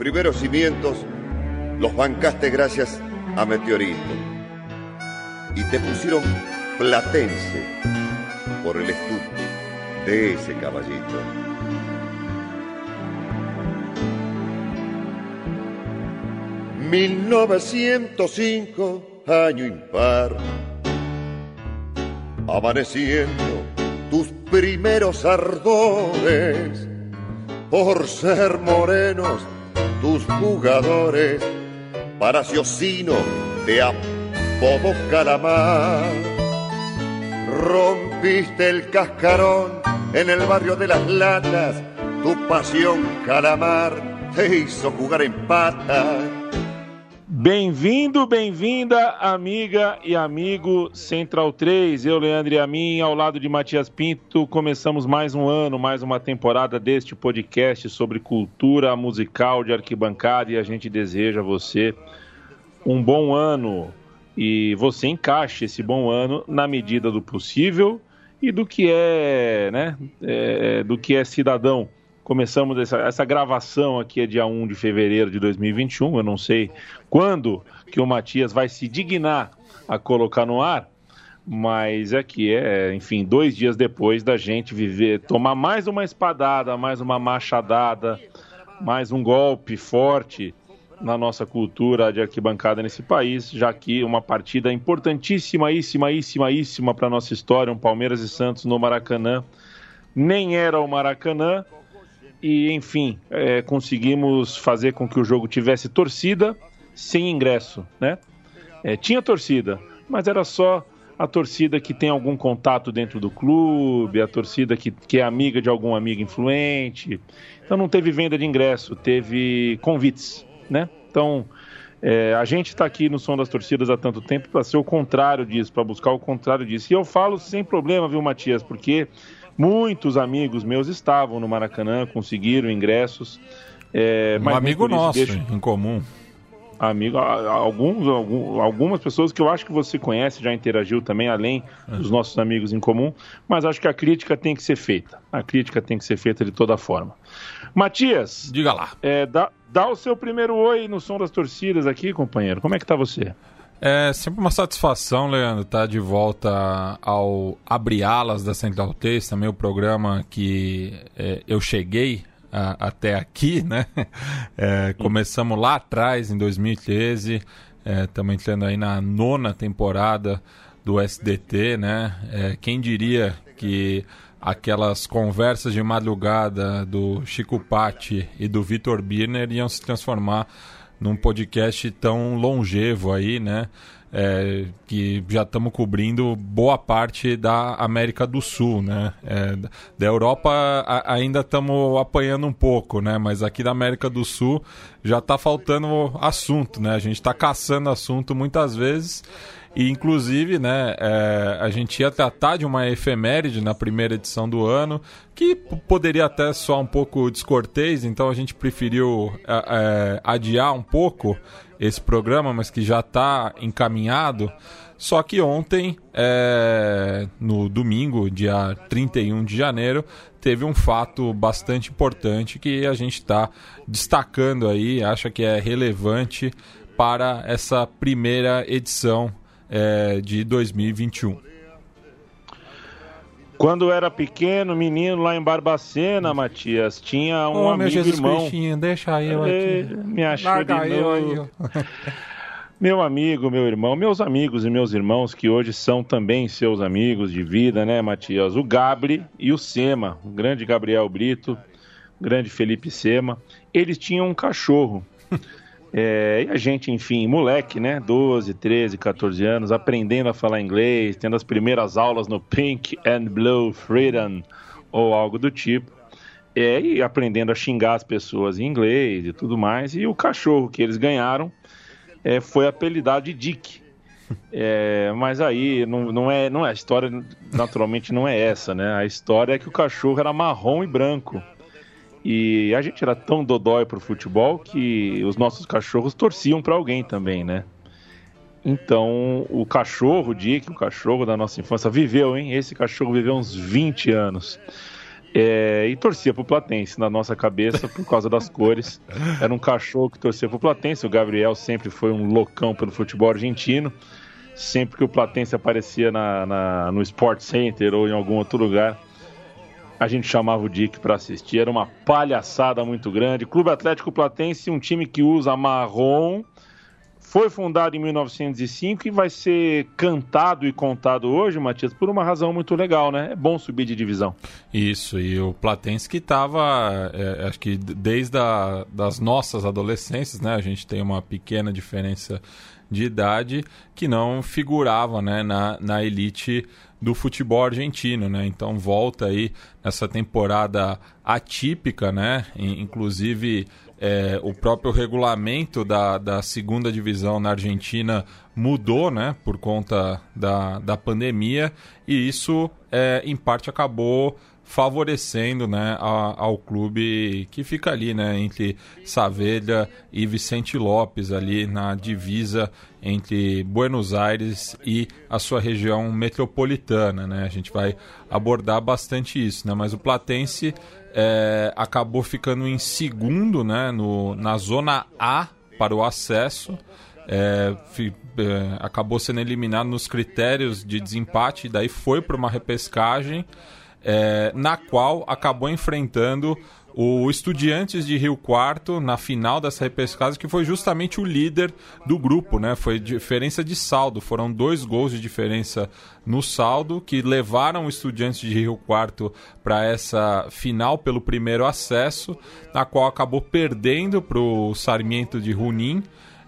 primeros cimientos los bancaste gracias a Meteorito. Y te pusieron platense por el estudio de ese caballito. ...1905, año impar... ...amaneciendo tus primeros ardores... ...por ser morenos tus jugadores... ...para Ciocino te apodo calamar... ...rompiste el cascarón en el barrio de las latas... ...tu pasión calamar te hizo jugar en patas Bem-vindo, bem-vinda, amiga e amigo Central 3. Eu, Leandro e a mim, ao lado de Matias Pinto, começamos mais um ano, mais uma temporada deste podcast sobre cultura musical de arquibancada e a gente deseja a você um bom ano e você encaixe esse bom ano na medida do possível e do que é, né, é, do que é cidadão Começamos essa, essa gravação aqui é dia 1 de fevereiro de 2021. Eu não sei quando que o Matias vai se dignar a colocar no ar, mas é que é, enfim, dois dias depois da gente viver, tomar mais uma espadada, mais uma machadada, mais um golpe forte na nossa cultura de arquibancada nesse país, já que uma partida importantíssima, importantíssima para a nossa história, um Palmeiras e Santos no Maracanã, nem era o Maracanã, e, enfim, é, conseguimos fazer com que o jogo tivesse torcida sem ingresso, né? É, tinha torcida, mas era só a torcida que tem algum contato dentro do clube, a torcida que, que é amiga de algum amigo influente. Então não teve venda de ingresso, teve convites, né? Então é, a gente está aqui no Som das Torcidas há tanto tempo para ser o contrário disso, para buscar o contrário disso. E eu falo sem problema, viu, Matias? Porque Muitos amigos meus estavam no Maracanã, conseguiram ingressos. É, um amigo nosso deixo... em comum. Amigo, alguns, algumas pessoas que eu acho que você conhece, já interagiu também, além dos nossos amigos em comum, mas acho que a crítica tem que ser feita. A crítica tem que ser feita de toda forma. Matias. Diga lá. É, dá, dá o seu primeiro oi no som das torcidas aqui, companheiro. Como é que tá você? É sempre uma satisfação, Leandro, estar tá de volta ao Abre Alas da Central 3, também o programa que é, eu cheguei a, até aqui, né? É, começamos lá atrás, em 2013, estamos é, entrando aí na nona temporada do SDT, né? É, quem diria que aquelas conversas de madrugada do Chico Patti e do Vitor Birner iam se transformar num podcast tão longevo aí, né? É, que já estamos cobrindo boa parte da América do Sul, né? É, da Europa a, ainda estamos apanhando um pouco, né? Mas aqui da América do Sul já está faltando assunto, né? A gente está caçando assunto muitas vezes e, inclusive, né, é, a gente ia tratar de uma efeméride na primeira edição do ano, que poderia até soar um pouco descortês, então a gente preferiu é, é adiar um pouco esse programa, mas que já está encaminhado. Só que ontem, é, no domingo, dia 31 de janeiro, teve um fato bastante importante que a gente está destacando aí, acha que é relevante para essa primeira edição é, de 2021. Quando era pequeno, menino lá em Barbacena, Matias, tinha um oh, amigo meu Jesus irmão. Cristinho, deixa eu aqui. Me achou de novo. Meu amigo, meu irmão, meus amigos e meus irmãos que hoje são também seus amigos de vida, né, Matias? O Gabri e o Sema, o grande Gabriel Brito, o grande Felipe Sema, eles tinham um cachorro. É, e a gente, enfim, moleque, né? 12, 13, 14 anos, aprendendo a falar inglês, tendo as primeiras aulas no Pink and Blue Freedom ou algo do tipo. É, e aprendendo a xingar as pessoas em inglês e tudo mais. E o cachorro que eles ganharam é, foi apelidado de Dick. É, mas aí não, não, é, não é a história, naturalmente não é essa, né? A história é que o cachorro era marrom e branco. E a gente era tão dodói pro futebol que os nossos cachorros torciam para alguém também, né? Então, o cachorro, o Dick, o cachorro da nossa infância, viveu, hein? Esse cachorro viveu uns 20 anos. É, e torcia pro Platense na nossa cabeça por causa das cores. Era um cachorro que torcia pro Platense. O Gabriel sempre foi um loucão pelo futebol argentino. Sempre que o Platense aparecia na, na no Sport Center ou em algum outro lugar, a gente chamava o Dick para assistir. Era uma palhaçada muito grande. Clube Atlético Platense, um time que usa marrom foi fundado em 1905 e vai ser cantado e contado hoje, Matias, por uma razão muito legal, né? É bom subir de divisão. Isso, e o Platense que estava, é, acho que desde a, das nossas adolescências, né? A gente tem uma pequena diferença de idade que não figurava né, na, na elite do futebol argentino, né? Então volta aí nessa temporada atípica, né? Inclusive é, o próprio regulamento da, da segunda divisão na Argentina mudou né, por conta da, da pandemia e isso, é, em parte, acabou favorecendo né, a, ao clube que fica ali né, entre Saavedra e Vicente Lopes, ali na divisa entre Buenos Aires e a sua região metropolitana. Né? A gente vai abordar bastante isso, né? mas o Platense é, acabou ficando em segundo né, no, na zona A para o acesso. É, fi, é, acabou sendo eliminado nos critérios de desempate, daí foi para uma repescagem, é, na qual acabou enfrentando o Estudiantes de Rio Quarto na final dessa repescagem, que foi justamente o líder do grupo, né? Foi diferença de saldo, foram dois gols de diferença no saldo que levaram o Estudiantes de Rio Quarto para essa final pelo primeiro acesso, na qual acabou perdendo para o Sarmiento de Junín.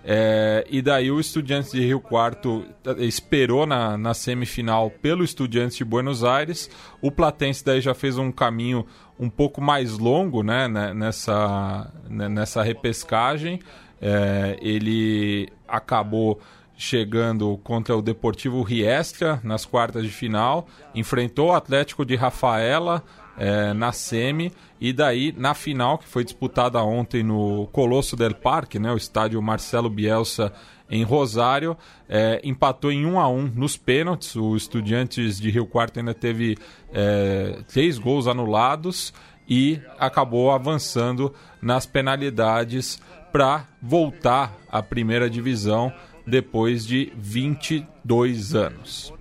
É, e daí o Estudiantes de Rio Quarto eh, esperou na, na semifinal pelo Estudiantes de Buenos Aires. O Platense daí já fez um caminho um pouco mais longo né, né nessa, né, nessa repescagem. É, ele acabou chegando contra o Deportivo Riestra nas quartas de final, enfrentou o Atlético de Rafaela é, na semi e daí na final que foi disputada ontem no Colosso del Parque, né, o estádio Marcelo Bielsa em Rosário, é, empatou em 1 a 1 nos pênaltis. O Estudiantes de Rio Quarto ainda teve é, três gols anulados e acabou avançando nas penalidades para voltar à primeira divisão depois de 22 anos.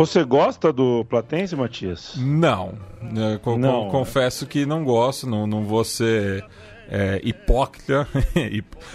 Você gosta do Platense, Matias? Não. É, não. confesso que não gosto, não, não vou ser é, hipócrita.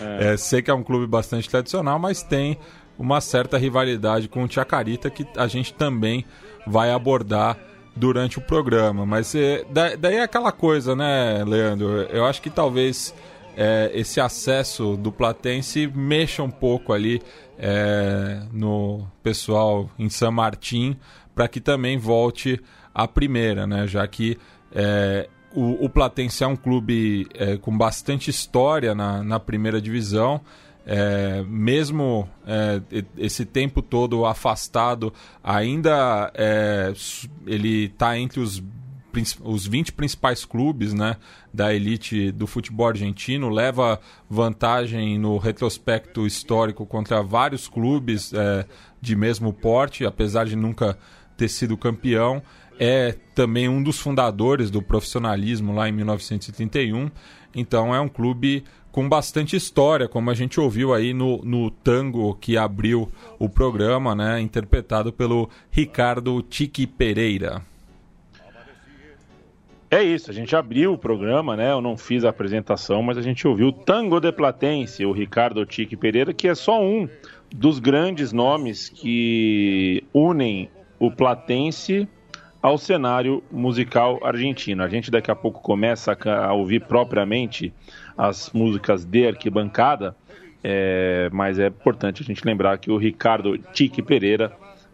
é. É, sei que é um clube bastante tradicional, mas tem uma certa rivalidade com o Chacarita que a gente também vai abordar durante o programa. Mas é, daí é aquela coisa, né, Leandro? Eu acho que talvez é, esse acesso do Platense mexa um pouco ali é, no pessoal em San Martín para que também volte a primeira, né? Já que é, o, o Platense é um clube é, com bastante história na, na primeira divisão. É, mesmo é, esse tempo todo afastado, ainda é, ele está entre os, os 20 principais clubes né, da elite do futebol argentino, leva vantagem no retrospecto histórico contra vários clubes é, de mesmo porte, apesar de nunca ter sido campeão é também um dos fundadores do profissionalismo lá em 1931. Então é um clube com bastante história, como a gente ouviu aí no, no tango que abriu o programa, né, interpretado pelo Ricardo Tiki Pereira. É isso, a gente abriu o programa, né? Eu não fiz a apresentação, mas a gente ouviu o Tango de Platense, o Ricardo Tiki Pereira, que é só um dos grandes nomes que unem o Platense ao cenário musical argentino. A gente daqui a pouco começa a ouvir propriamente as músicas de arquibancada, é, mas é importante a gente lembrar que o Ricardo Tique Pereira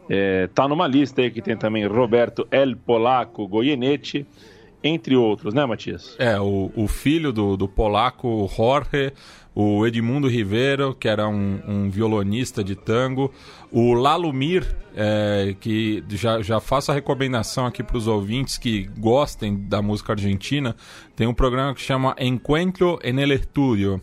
está é, numa lista aí que tem também Roberto El Polaco Goyenetti, entre outros, né, Matias? É, o, o filho do, do polaco Jorge, o Edmundo Rivero, que era um, um violonista de tango, o Lalumir, é, que já, já faço a recomendação aqui para os ouvintes que gostem da música argentina, tem um programa que chama Encuentro en el Estudio,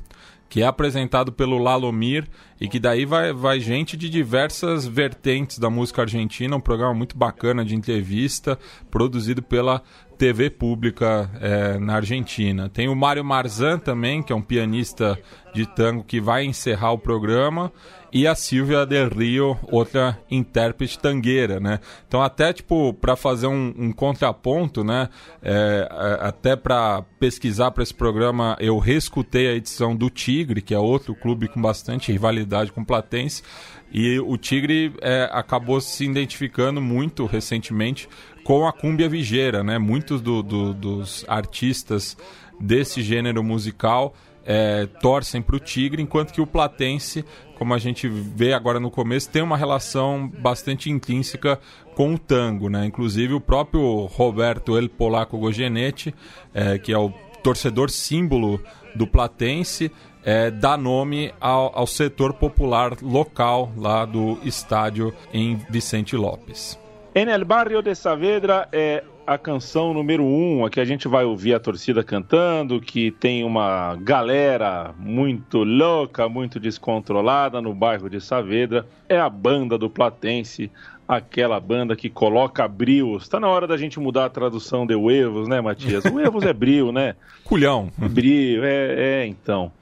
que é apresentado pelo Lalomir. e que daí vai, vai gente de diversas vertentes da música argentina, um programa muito bacana de entrevista, produzido pela TV pública é, na Argentina. Tem o Mário Marzan também, que é um pianista de tango que vai encerrar o programa e a Silvia Del Rio, outra intérprete tangueira, né? Então até tipo para fazer um, um, contraponto, né? É, é até para pesquisar para esse programa eu reescutei a edição do Tigre, que é outro clube com bastante rivalidade com o Platense. E o Tigre é, acabou se identificando muito recentemente com a cúmbia vigeira, né? Muitos do, do, dos artistas desse gênero musical é, torcem para o Tigre, enquanto que o Platense, como a gente vê agora no começo, tem uma relação bastante intrínseca com o tango. Né? Inclusive o próprio Roberto El Polaco Gogenetti, é, que é o torcedor símbolo do Platense, é, dá nome ao, ao, setor popular local lá do estádio em Vicente Lopes. En el barrio de Saavedra é a canção número um, a que a gente vai ouvir a torcida cantando, que tem uma galera muito louca, muito descontrolada no bairro de Saavedra. É a banda do Platense, aquela banda que coloca brios. Está na hora da gente mudar a tradução de Uevos, né, Matias? Uevos é brio, né? Culhão. Brio, é, é então.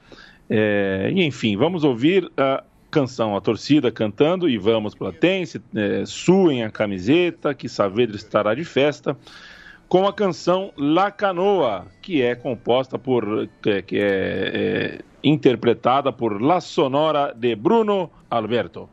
É, enfim, vamos ouvir a canção, a torcida cantando e vamos Platense, é, suem a camiseta, que Saavedra estará de festa, com a canção La Canoa, que é composta por, que, que é, é interpretada por La Sonora de Bruno Alberto.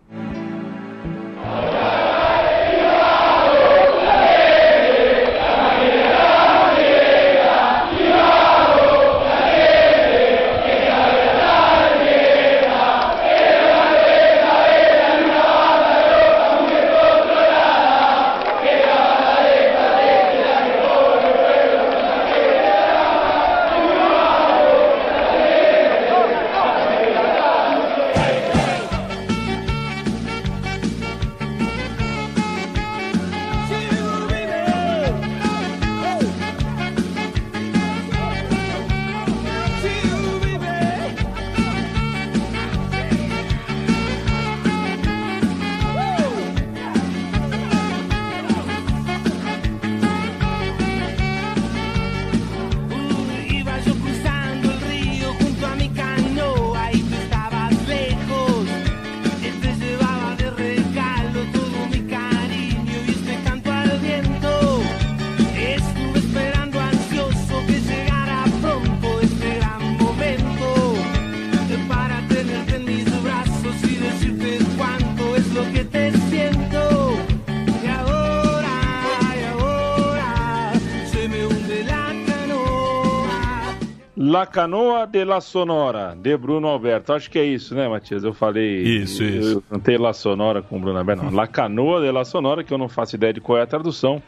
La Sonora, de Bruno Alberto. Acho que é isso, né, Matias? Eu falei. Isso, eu, isso. Eu cantei La Sonora com o Bruno Alberto. Não, La Canoa de la Sonora, que eu não faço ideia de qual é a tradução,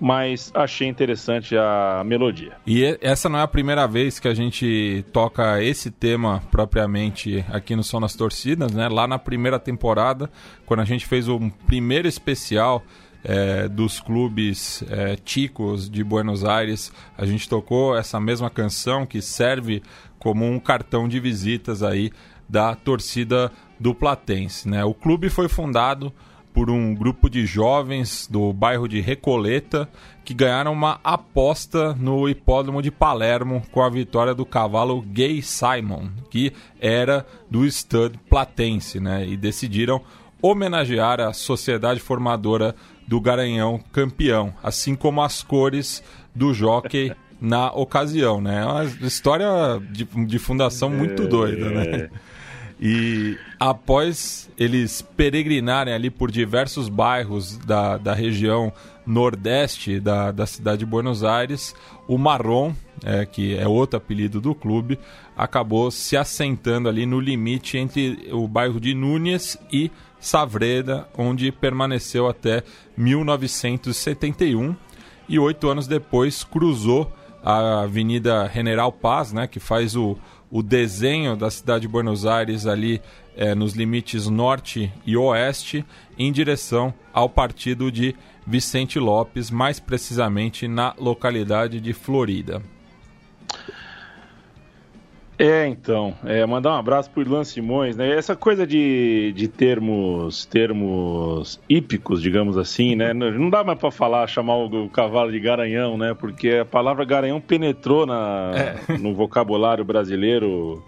mas achei interessante a melodia. E essa não é a primeira vez que a gente toca esse tema propriamente aqui no Som das Torcidas, né? Lá na primeira temporada, quando a gente fez o primeiro especial é, dos clubes é, ticos de Buenos Aires. A gente tocou essa mesma canção que serve como um cartão de visitas aí da torcida do Platense. Né? O clube foi fundado por um grupo de jovens do bairro de Recoleta que ganharam uma aposta no hipódromo de Palermo com a vitória do cavalo Gay Simon, que era do stud platense, né? E decidiram homenagear a sociedade formadora do Garanhão campeão, assim como as cores do jockey na ocasião, né? É uma história de, de fundação muito é, doida, né? E após eles peregrinarem ali por diversos bairros da, da região nordeste da, da cidade de Buenos Aires, o Marrom, é, que é outro apelido do clube, acabou se assentando ali no limite entre o bairro de Núñez e Savreda, onde permaneceu até 1971 e oito anos depois cruzou a Avenida General Paz, né, que faz o, o desenho da cidade de Buenos Aires ali é, nos limites norte e oeste, em direção ao partido de Vicente Lopes, mais precisamente na localidade de Florida. É, então, é, mandar um abraço pro Irlan Simões, né? Essa coisa de, de termos termos hípicos, digamos assim, né? Não dá mais para falar, chamar o, cavalo de garanhão, né? Porque a palavra garanhão penetrou na, é. no vocabulário brasileiro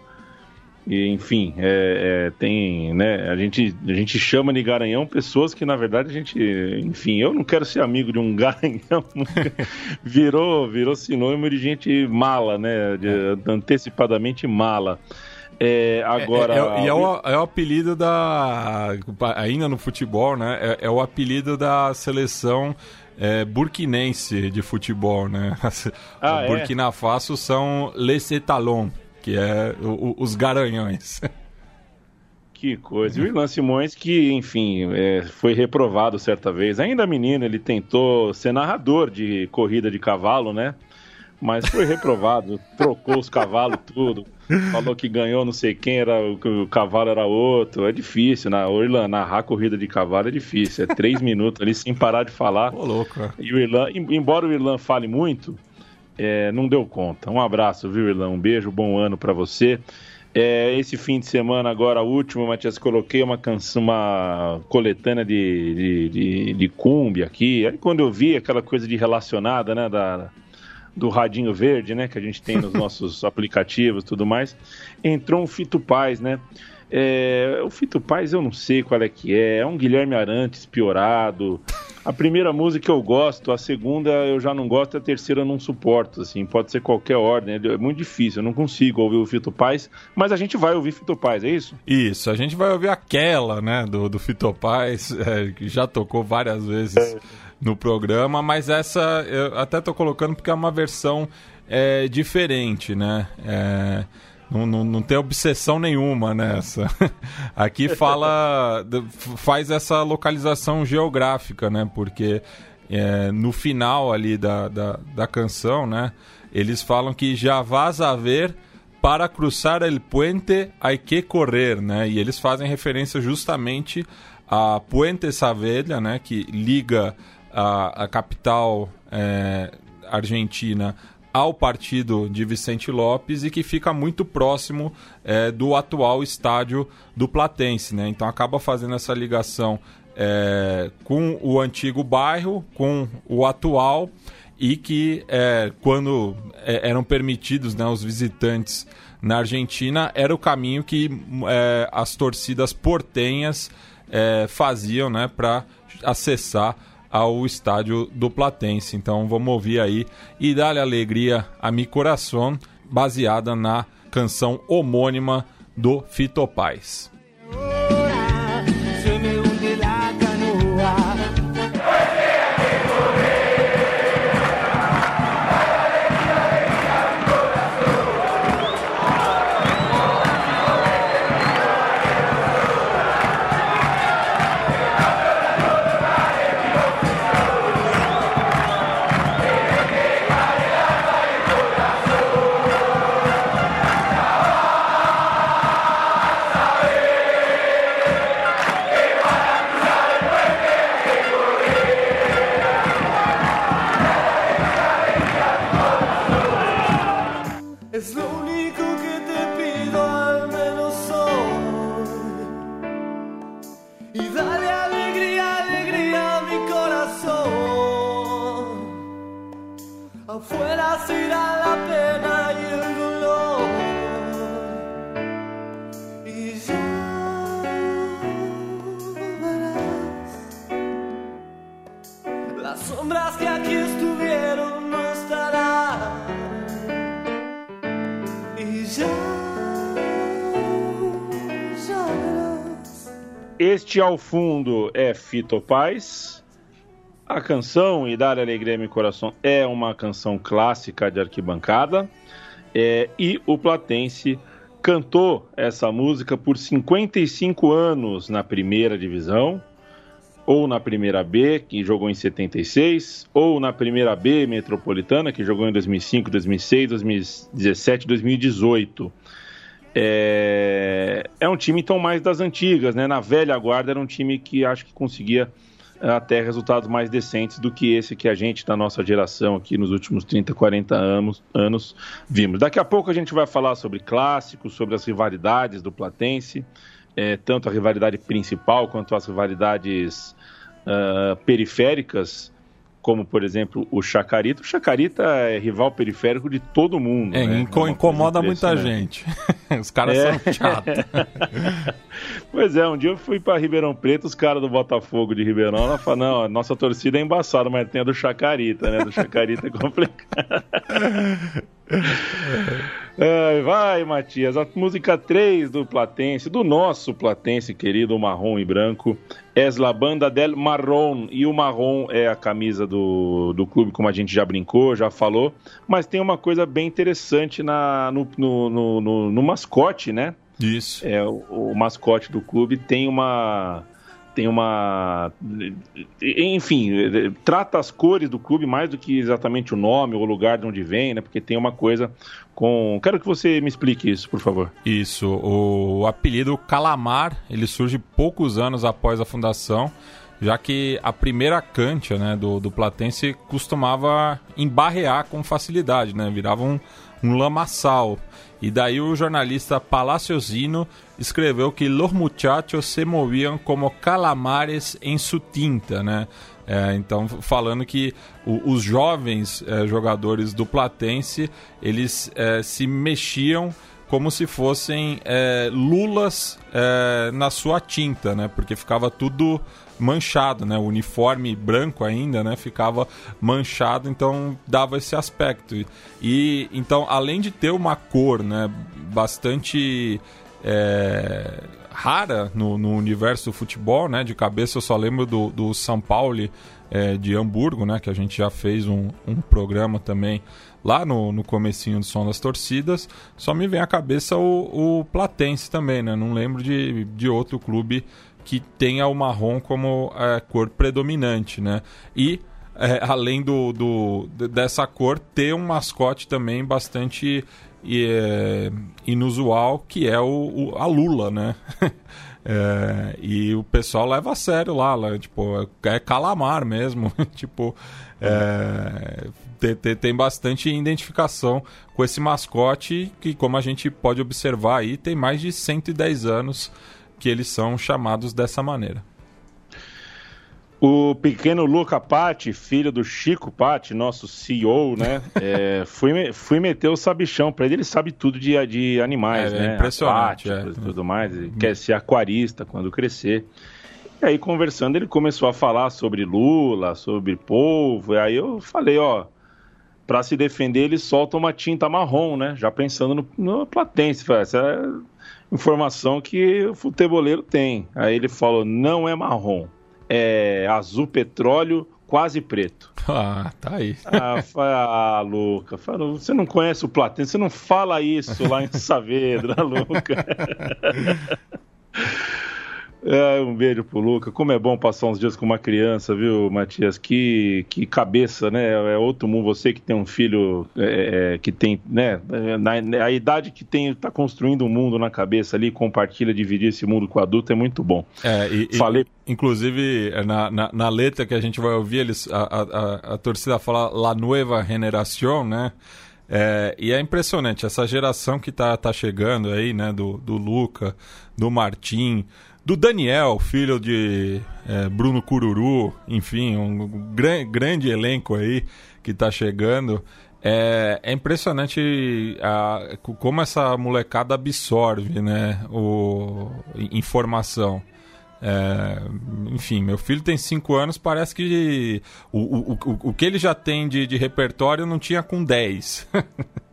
e, enfim, é, é, tem, né, a gente, a gente chama de garanhão pessoas que, na verdade, a gente, enfim, eu não quero ser amigo de um garanhão, virou, virou sinônimo de gente mala, né, de, é. antecipadamente mala. É, agora... É, é, é, o, é o apelido da, ainda no futebol, né, é, é o apelido da seleção é, burkinense de futebol, né? Ah, Burkina Faso são Les Etalons que é o, os Garanhões. Que coisa. E o Ilan Simões, que, enfim, é, foi reprovado certa vez. Ainda menino, ele tentou ser narrador de corrida de cavalo, né? Mas foi reprovado, trocou os cavalos tudo. Falou que ganhou não sei quem, era o, o cavalo era outro. É difícil, na né? Irlan, narrar corrida de cavalo é difícil. É três minutos ali sem parar de falar. Ô, louco. E o Irlan, embora o Irlan fale muito, é, não deu conta. Um abraço, viu, Irlã? Um beijo, bom ano para você. É, esse fim de semana, agora, último, Matias, coloquei uma canção, uma coletânea de, de, de, de cumbia aqui. Aí quando eu vi aquela coisa de relacionada, né, da, do radinho verde, né, que a gente tem nos nossos aplicativos e tudo mais, entrou um Fito Paz, né? É, o Fito Paz eu não sei qual é que é, é um Guilherme Arantes piorado. A primeira música eu gosto, a segunda eu já não gosto, a terceira eu não suporto, assim, pode ser qualquer ordem, é muito difícil, eu não consigo ouvir o Fito Paz, mas a gente vai ouvir Fito Paz, é isso? Isso, a gente vai ouvir aquela, né, do, do Fito Paz, é, que já tocou várias vezes é. no programa, mas essa eu até tô colocando porque é uma versão é, diferente, né, é não, não, não tem obsessão nenhuma nessa. Aqui fala. faz essa localização geográfica, né? Porque é, no final ali da, da, da, canção, né? Eles falam que já vas a ver para cruzar el puente hay que correr, né? E eles fazem referência justamente a Puente Saavedra, né? Que liga a, a capital é, argentina ao partido de Vicente Lopes e que fica muito próximo é, do atual estádio do Platense. Né? Então acaba fazendo essa ligação é, com o antigo bairro, com o atual e que é, quando é, eram permitidos né, os visitantes na Argentina era o caminho que é, as torcidas portenhas é, faziam né, para acessar ao estádio do Platense. Então vamos ouvir aí e dar alegria a mi coração, baseada na canção homônima do Fito Paz. Este ao fundo é Fito Paz. A canção E Dar Alegria Meu Coração é uma canção clássica de arquibancada. É, e o Platense cantou essa música por 55 anos na primeira divisão, ou na primeira B, que jogou em 76, ou na primeira B metropolitana, que jogou em 2005, 2006, 2017, 2018. É, é um time então mais das antigas, né? Na velha guarda era um time que acho que conseguia até resultados mais decentes do que esse que a gente, da nossa geração aqui nos últimos 30, 40 anos, anos vimos. Daqui a pouco a gente vai falar sobre clássicos, sobre as rivalidades do Platense, é, tanto a rivalidade principal quanto as rivalidades uh, periféricas como por exemplo o Chacarita. O Chacarita é rival periférico de todo mundo. É, né? inco é incomoda muita gente. os caras é. são chatos. pois é, um dia eu fui para Ribeirão Preto, os caras do Botafogo de Ribeirão, ela falou, não, a nossa torcida é embaçada, mas tem a do Chacarita, né? Do Chacarita é complicado. vai, Matias. A música 3 do Platense, do nosso Platense querido, marrom e branco, é La Banda del Marrom. E o marrom é a camisa do, do clube, como a gente já brincou, já falou. Mas tem uma coisa bem interessante na, no, no, no, no, no mascote, né? Isso. É, o, o mascote do clube tem uma tem uma. Enfim, trata as cores do clube mais do que exatamente o nome ou o lugar de onde vem, né? Porque tem uma coisa com. Quero que você me explique isso, por favor. Isso. O apelido Calamar ele surge poucos anos após a fundação, já que a primeira cancha né, do, do Platense costumava embarrear com facilidade, né? Virava um, um lamaçal. E daí o jornalista Palaciosino escreveu que los muchachos se moviam como calamares em sua tinta, né? É, então, falando que o, os jovens é, jogadores do Platense, eles é, se mexiam como se fossem é, lulas é, na sua tinta, né? Porque ficava tudo manchado, né? O uniforme branco ainda, né? Ficava manchado, então dava esse aspecto. E então, além de ter uma cor, né? Bastante é, rara no, no, universo do futebol, né? De cabeça eu só lembro do, do São Paulo é, de Hamburgo, né? Que a gente já fez um, um programa também lá no, no comecinho do Som das Torcidas. Só me vem à cabeça o, o Platense também, né? Não lembro de, de outro clube que tenha o marrom como é, cor predominante, né? E é, além do, do, dessa cor, ter um mascote também bastante é, inusual, que é o, o a Lula, né? É, e o pessoal leva a sério lá, lá tipo, é calamar mesmo, tipo, é, tem, tem, bastante identificação com esse mascote que, como a gente pode observar aí, tem mais de 110 anos que eles são chamados dessa maneira. O pequeno Luca Patti, filho do Chico Patti, nosso CEO, né? é, fui, fui meter o sabichão para ele, ele sabe tudo de, de animais, é, né? É impressionante. É. tudo mais, ele quer ser aquarista quando crescer. E aí, conversando, ele começou a falar sobre Lula, sobre polvo, e aí eu falei, ó, para se defender ele solta uma tinta marrom, né? Já pensando no, no Platense, essa é informação que o futeboleiro tem. Aí ele falou, não é marrom é, azul petróleo, quase preto. Ah, tá aí. Ah, ah Luca, você não conhece o Platense, você não fala isso lá em Saavedra, Luca. É, um beijo pro Luca. Como é bom passar uns dias com uma criança, viu, Matias? Que, que cabeça, né? É outro mundo. Você que tem um filho é, é que tem, né? Na, a idade que tem, tá construindo um mundo na cabeça ali, compartilha, dividir esse mundo com o adulto é muito bom. É, e, Falei. E, inclusive, na, na, na, letra que a gente vai ouvir, eles, a, a, a torcida fala La Nueva Generación, né? É, e é impressionante, essa geração que tá, tá chegando aí, né? Do, do Luca, do Martim do Daniel, filho de é, Bruno Cururu, enfim, um gran, grande elenco aí que está chegando. É, é impressionante a, como essa molecada absorve né, o, informação. É, enfim, meu filho tem 5 anos, parece que o, o, o, o que ele já tem de, de repertório não tinha com 10.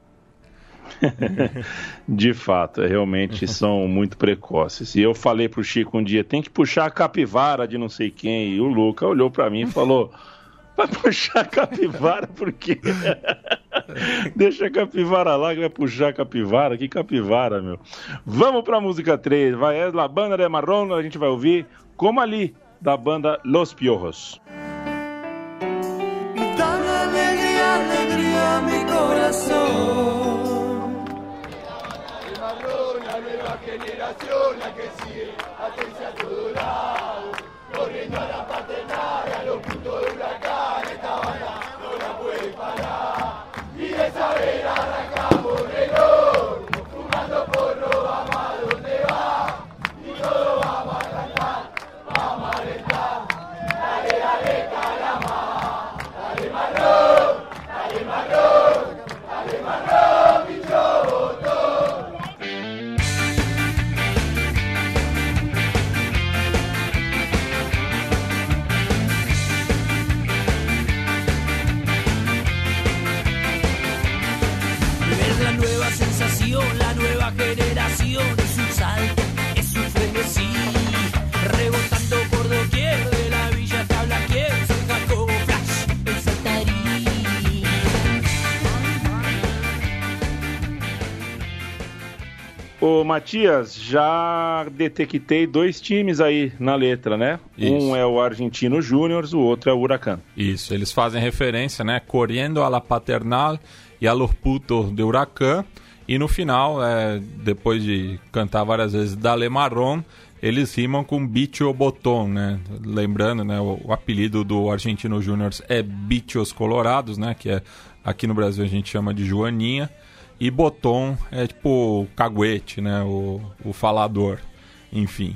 de fato, realmente são muito precoces. E eu falei pro Chico um dia, tem que puxar a capivara de não sei quem. E o Luca olhou para mim e falou: vai puxar a capivara por quê? Deixa a capivara lá que vai puxar a capivara. Que capivara, meu. Vamos pra música 3. Vai, é La Banda de Marrón, a gente vai ouvir Como Ali, da banda Los Piojos. Dale alegría, alegría a mi generación, la que sigue, atención a tu lado. Ô, Matias, já detectei dois times aí na letra, né? Isso. Um é o Argentino Júnior, o outro é o Huracan. Isso, eles fazem referência, né? Corriendo a la Paternal e a los putos de Huracan. E no final, é, depois de cantar várias vezes Dale Marron, eles rimam com Bicho Botón, né? Lembrando, né, o, o apelido do Argentino Júnior é Bichos Colorados, né? Que é, aqui no Brasil a gente chama de Joaninha. E Boton é tipo caguete, né? O, o falador, enfim.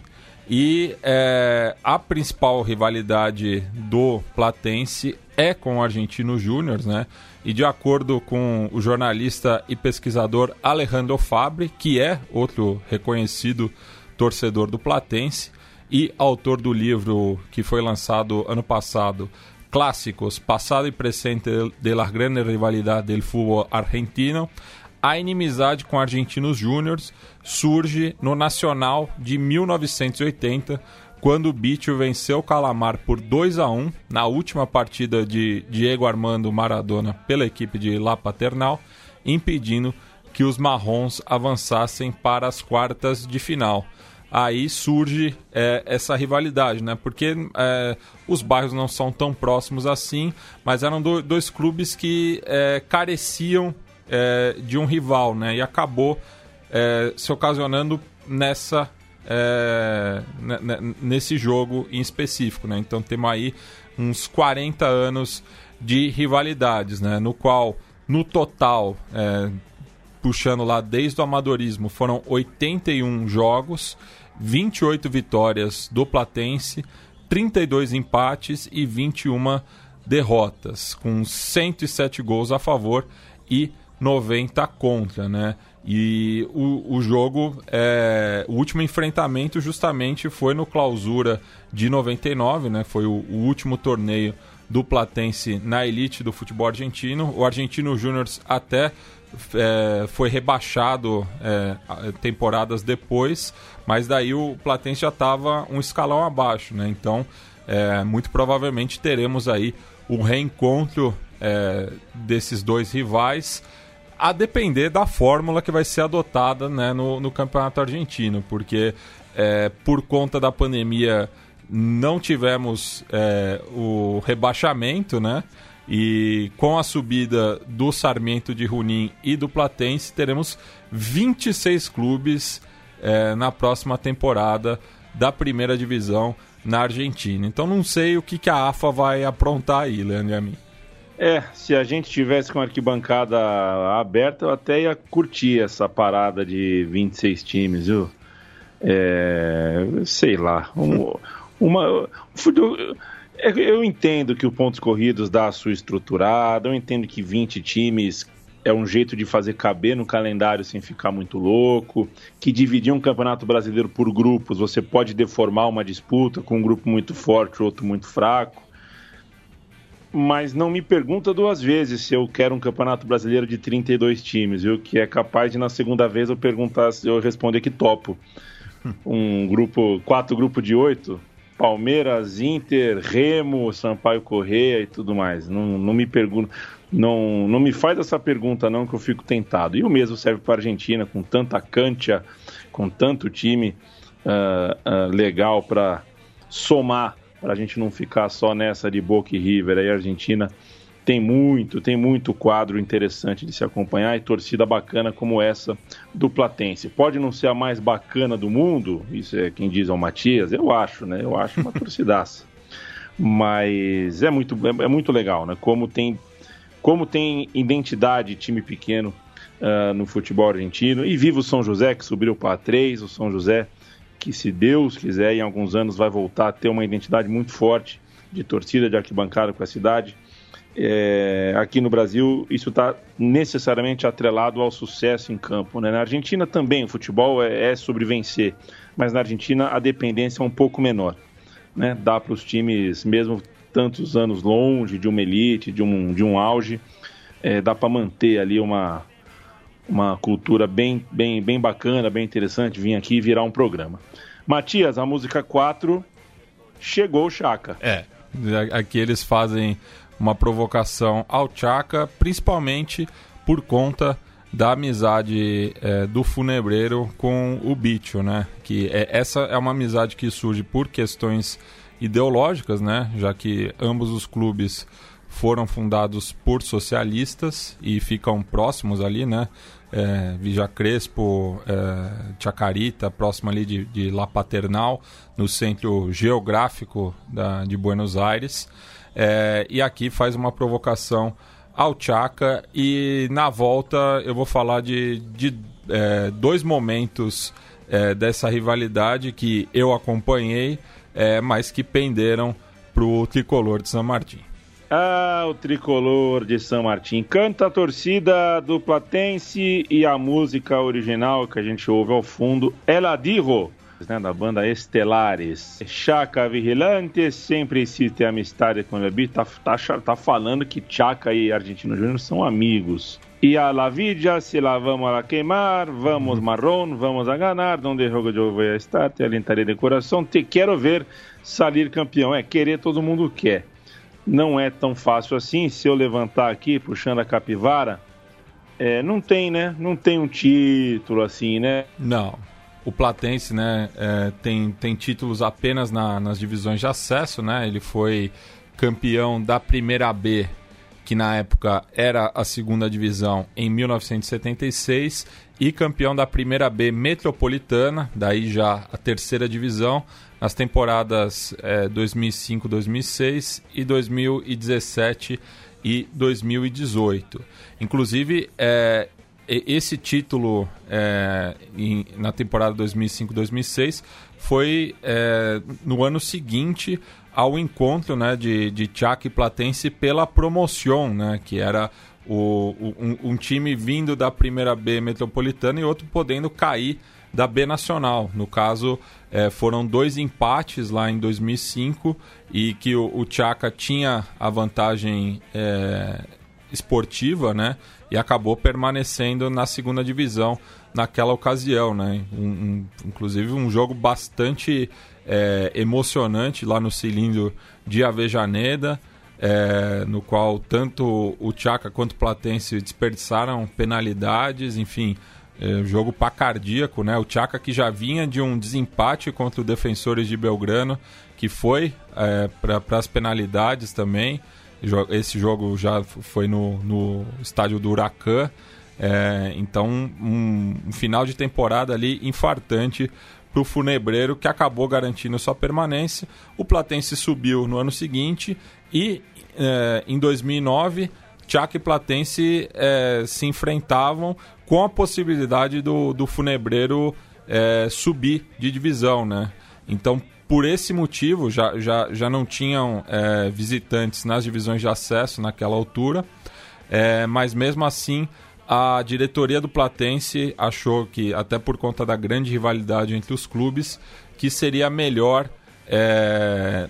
E é, a principal rivalidade do Platense é com o Argentino Júnior, né? E de acordo com o jornalista e pesquisador Alejandro Fabre, que é outro reconhecido torcedor do Platense e autor do livro que foi lançado ano passado, Clássicos, Passado e Presente de la Grande Rivalidade del Fútbol Argentino, a inimizade com argentinos júniores surge no Nacional de 1980, quando o Bicho venceu o Calamar por 2 a 1 na última partida de Diego Armando Maradona pela equipe de La Paternal, impedindo que os marrons avançassem para as quartas de final. Aí surge é, essa rivalidade, né? Porque é, os bairros não são tão próximos assim, mas eram do, dois clubes que é, careciam é, de um rival, né? E acabou é, se ocasionando nessa é, nesse jogo em específico, né? Então temos aí uns 40 anos de rivalidades, né? No qual, no total, é, puxando lá desde o amadorismo, foram 81 jogos, 28 vitórias do Platense, 32 empates e 21 derrotas, com 107 gols a favor e 90 contra, né? E o, o jogo, é, o último enfrentamento justamente foi no clausura de 99, né? Foi o, o último torneio do Platense na elite do futebol argentino. O Argentino Júnior até é, foi rebaixado é, temporadas depois, mas daí o Platense já estava um escalão abaixo, né? Então, é, muito provavelmente teremos aí um reencontro é, desses dois rivais a depender da fórmula que vai ser adotada né, no, no campeonato argentino, porque é, por conta da pandemia não tivemos é, o rebaixamento, né? E com a subida do Sarmiento de Junín e do Platense, teremos 26 clubes é, na próxima temporada da primeira divisão na Argentina. Então não sei o que, que a AFA vai aprontar aí, Leandro e a mim. É, se a gente tivesse com a arquibancada aberta, eu até ia curtir essa parada de 26 times, viu? É, sei lá. Um, uma, eu entendo que o Pontos Corridos dá a sua estruturada, eu entendo que 20 times é um jeito de fazer caber no calendário sem ficar muito louco, que dividir um campeonato brasileiro por grupos, você pode deformar uma disputa com um grupo muito forte, outro muito fraco mas não me pergunta duas vezes se eu quero um campeonato brasileiro de 32 times, viu? Que é capaz de na segunda vez eu perguntar se eu responder que topo. Um grupo, quatro grupos de oito, Palmeiras, Inter, Remo, Sampaio Correia e tudo mais. Não, não me pergunta, não, não me faz essa pergunta não que eu fico tentado. E o mesmo serve para a Argentina, com tanta cancha, com tanto time uh, uh, legal para somar para a gente não ficar só nessa de Boca e River. Aí a Argentina tem muito, tem muito quadro interessante de se acompanhar e torcida bacana como essa do Platense. Pode não ser a mais bacana do mundo, isso é quem diz é o Matias, eu acho, né? Eu acho uma torcidaça. Mas é muito, é, é, muito legal, né? Como tem, como tem identidade time pequeno uh, no futebol argentino. E viva o São José, que subiu para A3, o São José, que se Deus quiser, em alguns anos vai voltar a ter uma identidade muito forte de torcida, de arquibancada com a cidade. É, aqui no Brasil, isso está necessariamente atrelado ao sucesso em campo. Né? Na Argentina também o futebol é, é sobre vencer, mas na Argentina a dependência é um pouco menor. Né? Dá para os times, mesmo tantos anos longe de uma elite, de um, de um auge, é, dá para manter ali uma, uma cultura bem, bem, bem bacana, bem interessante, vir aqui virar um programa. Matias, a música 4 chegou o Chaka. É, aqui eles fazem uma provocação ao Chaka, principalmente por conta da amizade é, do funebreiro com o Bicho, né? Que é, essa é uma amizade que surge por questões ideológicas, né? Já que ambos os clubes foram fundados por socialistas e ficam próximos ali, né? É, Vija Crespo, é, Chacarita, próximo ali de, de La Paternal, no centro geográfico da, de Buenos Aires. É, e aqui faz uma provocação ao Chaca e na volta eu vou falar de, de é, dois momentos é, dessa rivalidade que eu acompanhei, é, mas que penderam para o tricolor de São Martin. Ah, o tricolor de São Martin. Canta a torcida do Platense e a música original que a gente ouve ao fundo, Ela Divo, né, da banda Estelares. Chaca Vigilante sempre existe amistade com o Lebi. Tá, tá, tá falando que Chaca e Argentino Júnior são amigos. E a la vidia, se lá vamos a queimar, vamos uhum. marrom, vamos a ganhar, donde jogo de voy a estar, te alentarei de coração, te quero ver sair campeão. É, querer todo mundo quer não é tão fácil assim. Se eu levantar aqui, puxando a capivara, é, não tem, né? Não tem um título assim, né? Não. O Platense, né, é, tem, tem títulos apenas na, nas divisões de acesso, né? Ele foi campeão da primeira B, que na época era a segunda divisão, em 1976, e campeão da primeira B metropolitana, daí já a terceira divisão, nas temporadas é, 2005-2006 e 2017 e 2018. Inclusive, é, esse título é, em, na temporada 2005-2006 foi é, no ano seguinte ao encontro né, de, de e Platense pela promoção, né, que era o, um, um time vindo da primeira B metropolitana e outro podendo cair da B Nacional. No caso, é, foram dois empates lá em 2005 e que o, o Chaka tinha a vantagem é, esportiva, né? E acabou permanecendo na segunda divisão naquela ocasião, né? Um, um, inclusive um jogo bastante é, emocionante lá no cilindro de Avejaneda. É, no qual tanto o Chaka quanto o Platense desperdiçaram penalidades, enfim, é, jogo pá cardíaco, né? O Chaka que já vinha de um desempate contra o Defensores de Belgrano, que foi é, para as penalidades também. Esse jogo já foi no, no estádio do Huracan. É, então, um, um, final de temporada ali infartante para o Funebreiro, que acabou garantindo sua permanência. O Platense subiu no ano seguinte e é, em 2009 Chaco e Platense é, se enfrentavam com a possibilidade do, do Funebreiro é, subir de divisão, né? Então, por esse motivo, já, já, já não tinham é, visitantes nas divisões de acesso naquela altura, é, mas mesmo assim a diretoria do Platense achou que, até por conta da grande rivalidade entre os clubes, que seria melhor é,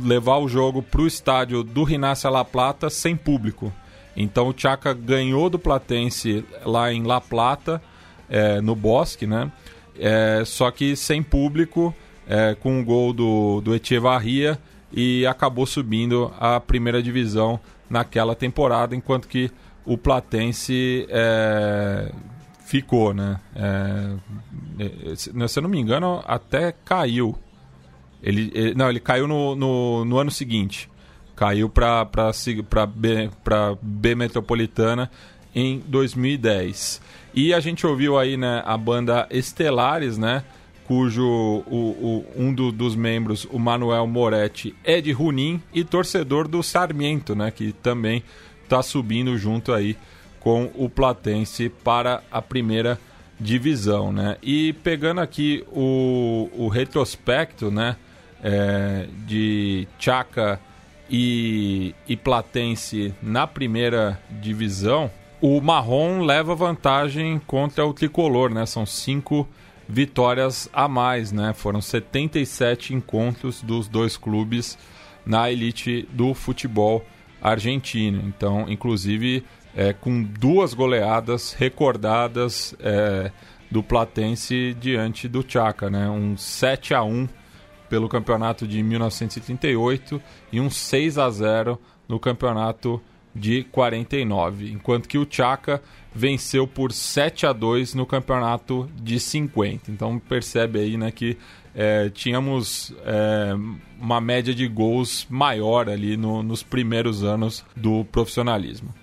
levar o jogo para o estádio do Rinácia La Plata sem público. Então o Chaka ganhou do Platense lá em La Plata, é, no Bosque, né? É, só que sem público, é, com o gol do, do Echevarria e acabou subindo a primeira divisão naquela temporada, enquanto que o Platense é, ficou, né? É, é, se eu não me engano, até caiu. Ele, ele não, ele caiu no, no, no ano seguinte caiu para B, B Metropolitana em 2010. E a gente ouviu aí né, a banda Estelares, né? Cujo o, o, um do, dos membros, o Manuel Moretti, é de Runim e torcedor do Sarmiento, né, que também está subindo junto aí com o Platense para a primeira divisão, né? E pegando aqui o, o retrospecto, né, é, de Chaca e, e Platense na primeira divisão, o Marrom leva vantagem contra o Tricolor, né? São cinco vitórias a mais, né? Foram 77 encontros dos dois clubes na elite do futebol argentino. Então, inclusive, é, com duas goleadas recordadas é, do Platense diante do Chaca, né? Um 7 a 1 pelo campeonato de 1938 e um 6 a 0 no campeonato de 49, enquanto que o Chaca venceu por 7 a 2 no campeonato de 50. Então percebe aí né, que é, tínhamos é, uma média de gols maior ali no, nos primeiros anos do profissionalismo.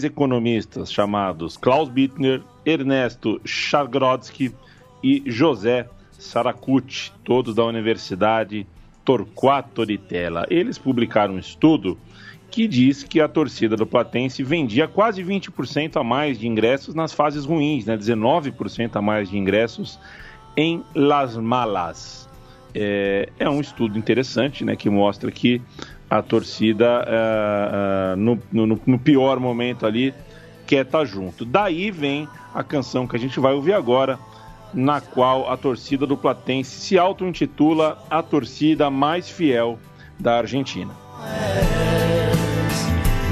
Três economistas chamados Klaus Bittner, Ernesto Chagrodsky e José Saracucci, todos da Universidade Torquato de Tela. Eles publicaram um estudo que diz que a torcida do Platense vendia quase 20% a mais de ingressos nas fases ruins, né? 19% a mais de ingressos em Las Malas. É, é, um estudo interessante, né, que mostra que a torcida, é, é, no, no, no, pior momento ali, quer estar tá junto. Daí vem a canção que a gente vai ouvir agora, na qual a torcida do Platense se auto-intitula a torcida mais fiel da Argentina.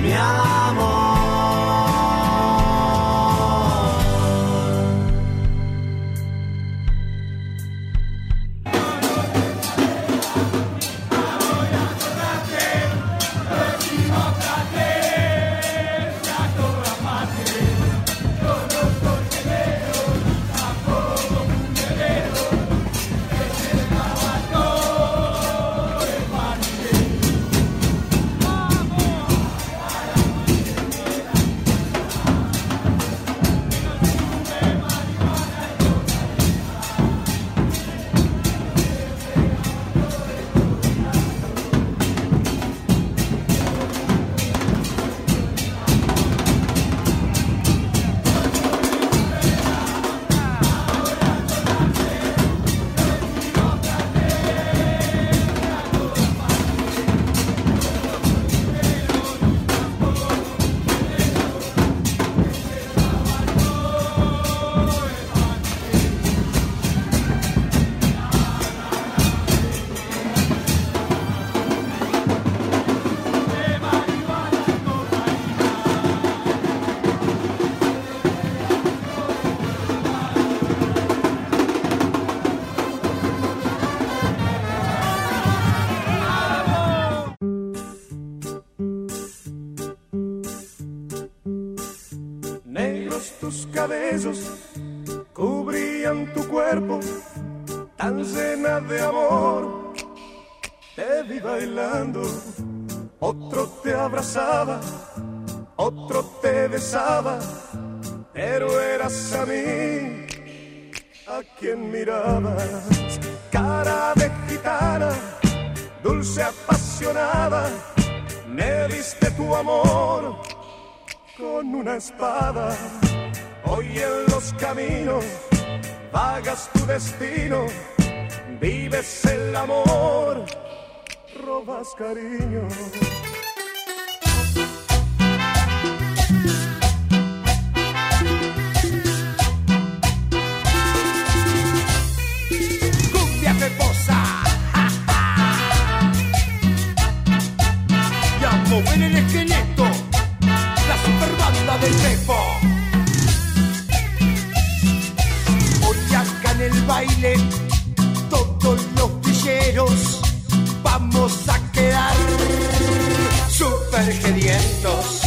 cabellos con una espada. Hoy en los caminos vagas tu destino, vives el amor, robas cariño. Todos los villeros vamos a quedar super gedientos.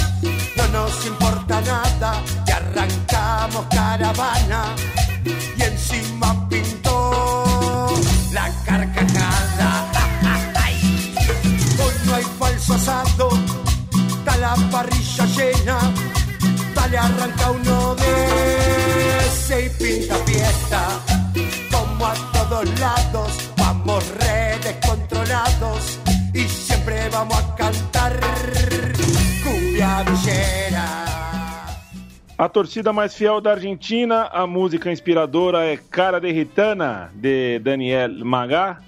No nos importa nada, y arrancamos caravana y encima pintó la carcajada. Hoy no hay falso asado, está la parrilla llena. Dale, arranca uno A torcida mais fiel da Argentina, a música inspiradora é Cara de Ritana, de Daniel Magá.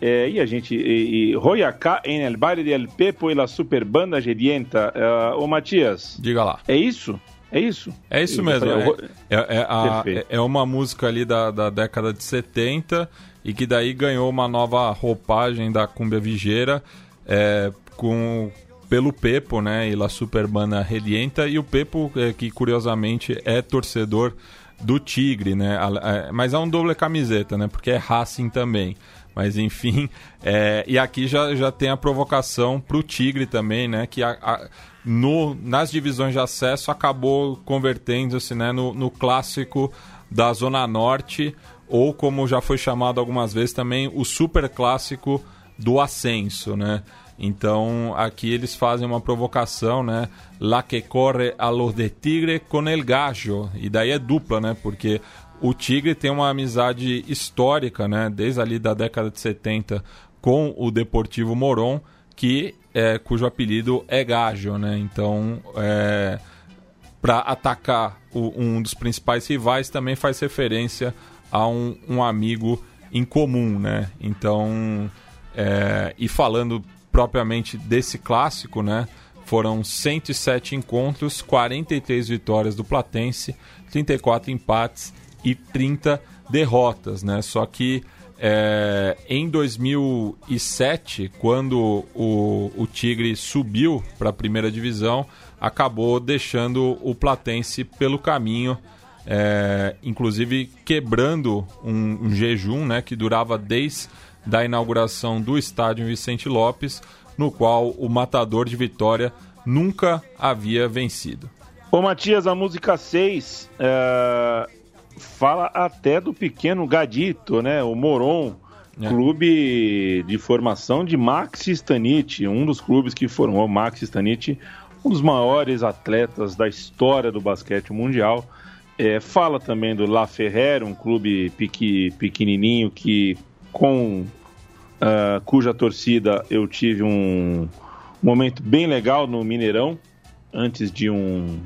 É, e a gente. E, e Royacá em El Baile del Pepo e la Super Banda Gedienta. É, ô Matias. Diga lá. É isso? É isso? É isso Eu mesmo. falei, É, é, é a- é uma música ali da, da década de 70 e que daí ganhou uma nova roupagem da Cumbia Vigeira é, com, pelo Pepo, né? E La Superbana Redienta. E o Pepo, é, que curiosamente é torcedor do Tigre, né? Mas é um doble camiseta, né? Porque é Racing também. Mas enfim, é, e aqui já, já tem a provocação pro Tigre também, né? Que a- a- no, nas divisões de acesso acabou convertendo-se né, no, no clássico da Zona Norte, ou como já foi chamado algumas vezes também, o super clássico do ascenso, né? Então aqui eles fazem uma provocação, né? La que corre a los de tigre con el gallo. E daí é dupla, né? Porque o Tigre tem uma amizade histórica, né? Desde ali da década de 70 com o Deportivo Moron, que é, cujo apelido é Gajo, né? Então, é, para atacar o- um dos principais rivais também faz referência a um, um amigo em comum, né? Então, é, e falando propriamente desse clássico, né? Foram 107 encontros, 43 vitórias do Platense, 34 empates e 30 derrotas, né? Só que é, em 2007, quando o, o Tigre subiu para a primeira divisão, acabou deixando o Platense pelo caminho, é, inclusive quebrando um, um jejum né, que durava desde da inauguração do estádio Vicente Lopes, no qual o matador de Vitória nunca havia vencido. Ô Matias, a música 6 é, fala até do pequeno Gadito, né? O Moron, É. clube de formação de Max Stanich, um dos clubes que formou Max Stanich, um dos maiores atletas da história do basquete mundial. É, fala também do La Ferrer, um clube pequi, pequenininho que com ah, cuja torcida eu tive um momento bem legal no Mineirão antes de um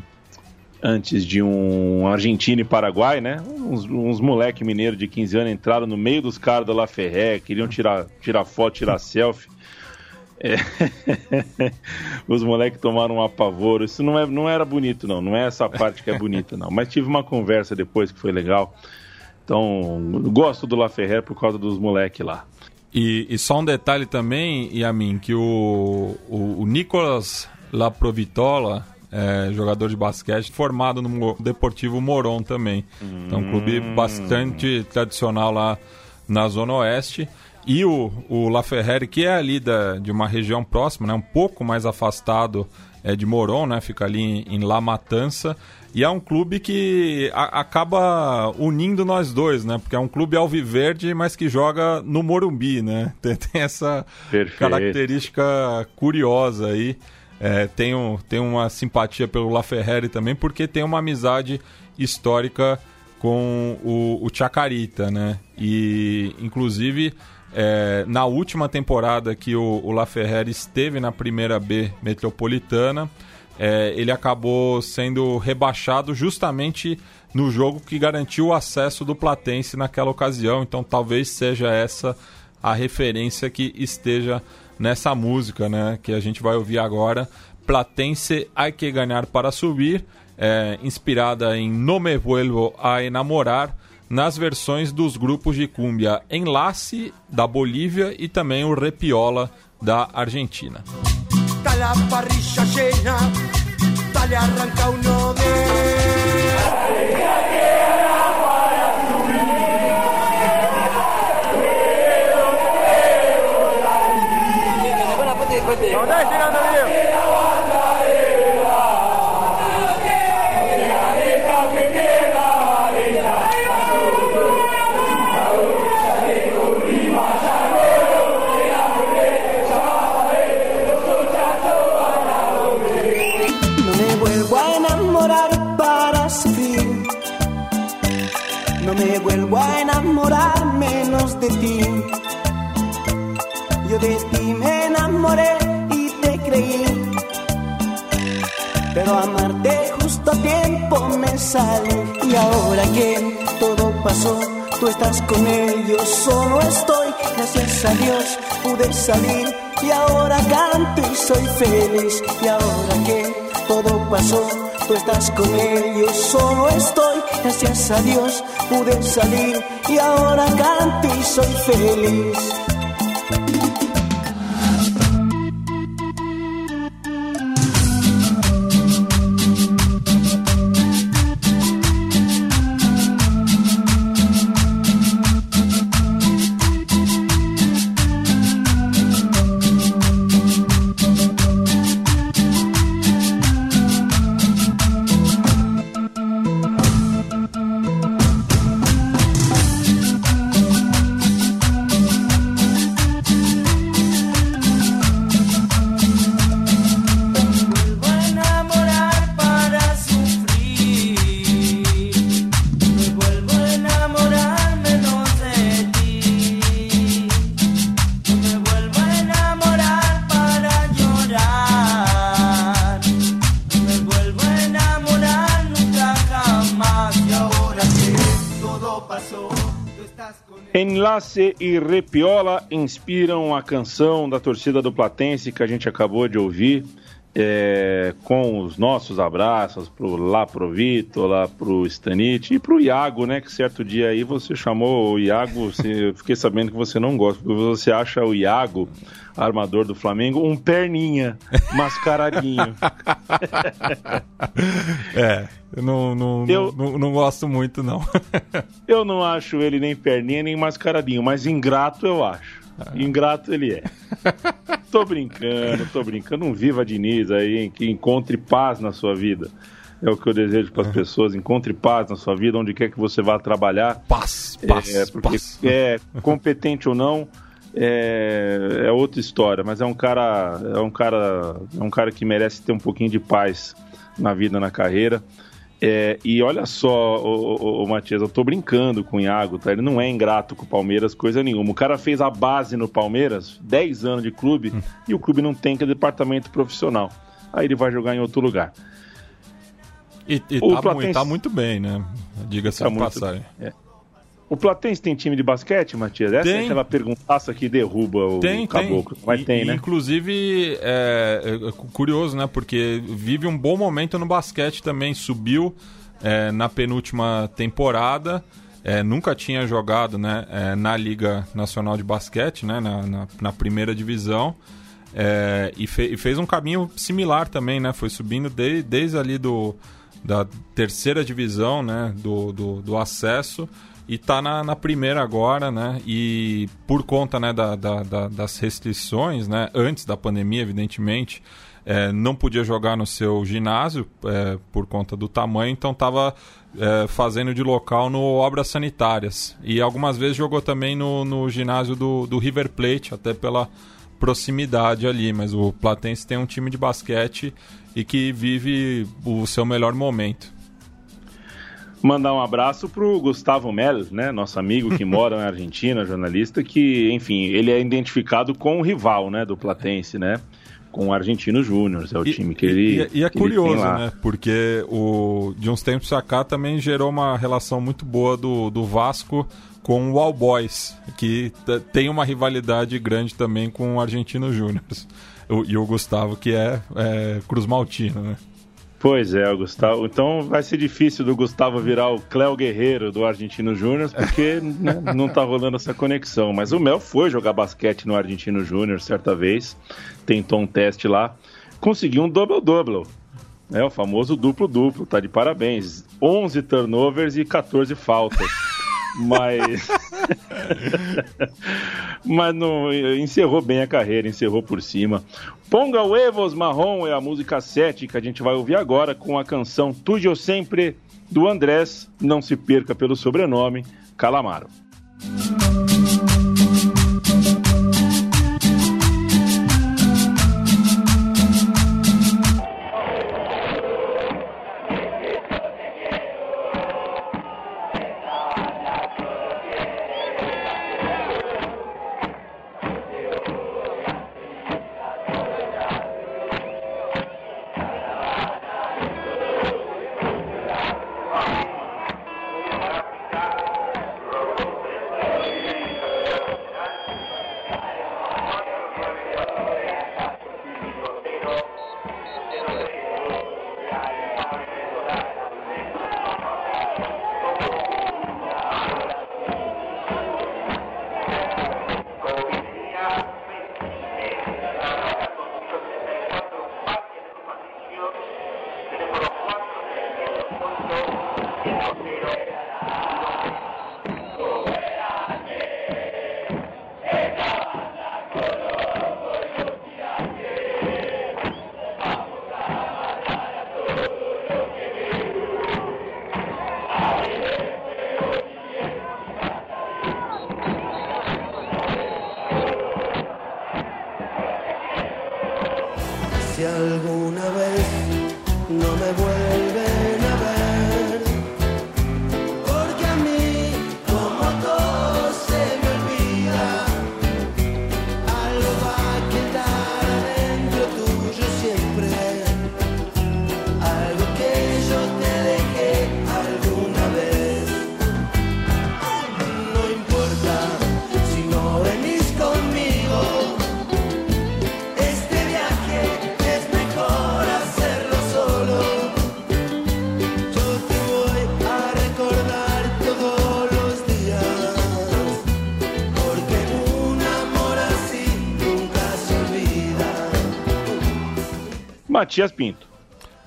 antes de um Argentina e Paraguai, né? Uns, uns moleque mineiro de 15 anos entraram no meio dos caras da La Ferré, queriam tirar, tirar foto, tirar selfie. É. Os moleques tomaram um apavoro. Isso não, é, não era bonito, não. Não é essa parte que é bonita, não. Mas tive uma conversa depois que foi legal. Então, gosto do La Ferré por causa dos moleques lá. E, e só um detalhe também, Yamin, que o, o, o Nicolas Laprovitola, é, jogador de basquete, formado no Deportivo Moron também. Então, um clube bastante tradicional lá na Zona Oeste. E o, o La Ferreri, que é ali da, de uma região próxima, né, um pouco mais afastado é de Moron, né? Fica ali em, La Matança. E é um clube que a, acaba unindo nós dois, né? Porque é um clube alviverde, mas que joga no Morumbi, né? Tem, tem essa Perfeito. característica curiosa aí. É, tenho, tenho uma simpatia pelo La Ferrari também, porque tem uma amizade histórica com o, o Chacarita, né? E, inclusive, é, na última temporada que o, o La Ferrari esteve na primeira B metropolitana, é, ele acabou sendo rebaixado justamente no jogo que garantiu o acesso do Platense naquela ocasião. Então, talvez seja essa a referência que esteja nessa música, né? Que a gente vai ouvir agora. Platense Hay que ganhar para subir, é, inspirada em No me vuelvo a enamorar, nas versões dos grupos de cúmbia Enlace da Bolívia e também o Repiola da Argentina. Tá la parrilla llena, dale me vuelvo a enamorar menos de ti. Yo de ti me enamoré y te creí. Pero amarte justo a tiempo me sale. Y ahora que todo pasó, tú estás con yo solo estoy. Gracias a Dios pude salir. Y ahora canto y soy feliz. Y ahora que todo pasó, tú estás con él, yo solo estoy. Gracias a Dios pude salir. Y ahora canto y soy feliz. E Repiola inspiram a canção da torcida do Platense que a gente acabou de ouvir. é, com os nossos abraços pro, lá pro Vitor, lá pro Stanit e pro Iago, né? Que certo dia aí você chamou o Iago, você- eu fiquei sabendo que você não gosta, porque você acha o Iago, armador do Flamengo, um perninha, mascaradinho. É, não, não, Eu- não, não gosto muito, não. Eu não acho ele nem perninha nem mascaradinho, mas ingrato eu acho. Ingrato ele é. Tô brincando, tô brincando. Um viva Diniz aí, hein, que encontre paz na sua vida. É o que eu desejo para as pessoas. Encontre paz na sua vida, onde quer que você vá trabalhar. Paz, paz, É, porque paz. é competente ou não é, é outra história, mas é um cara é um cara é um cara que merece ter um pouquinho de paz na vida, na carreira. É, e olha só, o, o, o Matias, eu tô brincando com o Iago, tá? Ele não é ingrato com o Palmeiras, coisa nenhuma. O cara fez a base no Palmeiras, 10 anos de clube, e o clube não tem que é departamento profissional. Aí ele vai jogar em outro lugar. E, e tá, Platense- muito, tá muito bem, né? Diga-se Tá de passagem. O Platense tem time de basquete, Matias? Essa é Tem. aquela perguntaça que derruba o Tem, caboclo. tem. Mas E- tem, né? Inclusive, é, é curioso, né? Porque vive um bom momento no basquete também. Subiu é, na penúltima temporada. é, nunca tinha jogado né, é, na Liga Nacional de Basquete, né, na, na, na primeira divisão. é, e, fe- e fez um caminho similar também, né? Foi subindo de- desde ali do, da terceira divisão, né? Do, do, do acesso e tá na, na primeira agora, né? E por conta né, da, da- da- das restrições, né? Antes da pandemia, evidentemente, é, não podia jogar no seu ginásio é, por conta do tamanho, então estava é, fazendo de local no Obras Sanitárias. E algumas vezes jogou também no, no ginásio do, do River Plate, até pela proximidade ali. Mas o Platense tem um time de basquete e que vive o seu melhor momento. Mandar um abraço pro Gustavo Mel, né, nosso amigo que mora na Argentina, jornalista, que, enfim, ele é identificado com o rival, né, do Platense, né? com o Argentino Júnior, é o e, time que ele. E, e é curioso, né? Porque o, de uns tempos pra cá também gerou uma relação muito boa do, do Vasco com o All Boys, que tem uma rivalidade grande também com o Argentino Júnior. E o Gustavo, que é, é Cruz Maltino, né? Pois é, Gustavo. Então vai ser difícil do Gustavo virar o Cléo Guerreiro do Argentino Júnior, porque né, não tá rolando essa conexão. Mas o Mel foi jogar basquete no Argentino Júnior certa vez, tentou um teste lá, conseguiu um double-double. É o famoso duplo-duplo, tá de parabéns. 11 turnovers e 14 faltas. Mas. Mas não, encerrou bem a carreira, encerrou por cima. Ponga Huevos Marrom é a música 7 que a gente vai ouvir agora com a canção Tudo Sempre do Andrés. Não se perca pelo sobrenome, Calamaro. Matias Pinto.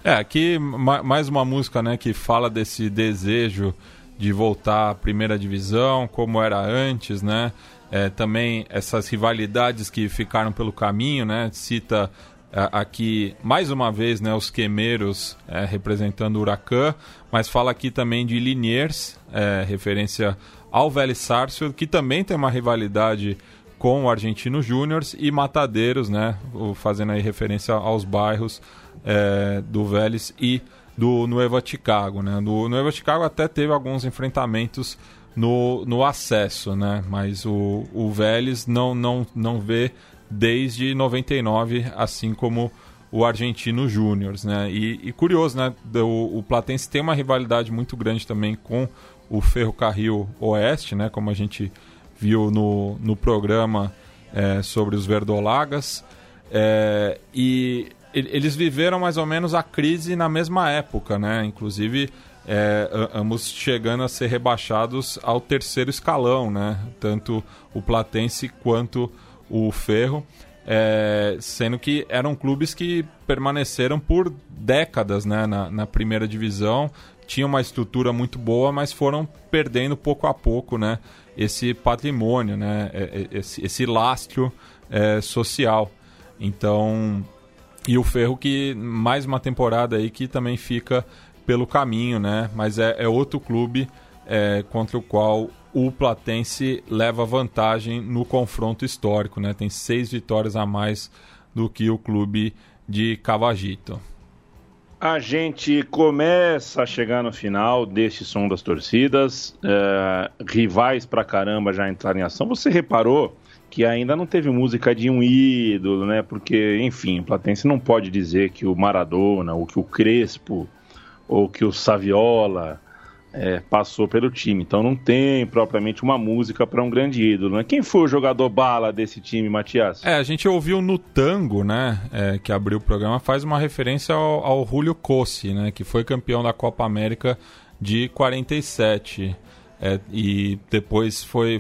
É, aqui mais uma música né, que fala desse desejo de voltar à primeira divisão, como era antes, né? É, também essas rivalidades que ficaram pelo caminho, né? Cita é, aqui mais uma vez né, os quemeiros é, representando o Huracan, mas fala aqui também de Liniers, é, referência ao Vélez Sarsfield, que também tem uma rivalidade com o Argentino Júnior e Matadeiros, né? Fazendo aí referência aos bairros é, do Vélez e do Nueva Chicago, né? Do Nueva Chicago até teve alguns enfrentamentos no, no acesso, né? Mas o, o Vélez não, não, não vê desde 99, assim como o Argentino Júnior, né? E, e, curioso, né? O, o Platense tem uma rivalidade muito grande também com o Ferrocarril Oeste, né? Como a gente viu no, no programa é, sobre os verdolagas. É, e eles viveram mais ou menos a crise na mesma época, né? Inclusive, é, ambos chegando a ser rebaixados ao terceiro escalão, né? Tanto o Platense quanto o Ferro. É, sendo que eram clubes que permaneceram por décadas né, na, na, primeira divisão, tinham uma estrutura muito boa, mas foram perdendo pouco a pouco né, esse patrimônio, né, é, é, esse, esse lastro é, social. Então, E o Ferro que mais uma temporada aí que também fica pelo caminho, né? Mas é, é outro clube é, contra o qual o Platense leva vantagem no confronto histórico, né? Tem seis vitórias a mais do que o clube de Cavagito. A gente começa a chegar no final deste som das torcidas, é, rivais pra caramba já entraram em ação. Você reparou que ainda não teve música de um ídolo, né? Porque, enfim, o Platense não pode dizer que o Maradona, ou que o Crespo, ou que o Saviola é, passou pelo time. Então não tem propriamente uma música para um grande ídolo. Né? Quem foi o jogador bala desse time, Matias? É, a gente ouviu no Tango, né, é, que abriu o programa, faz uma referência ao, ao Julio Cossi, né, que foi campeão da Copa América de 47. É, e depois foi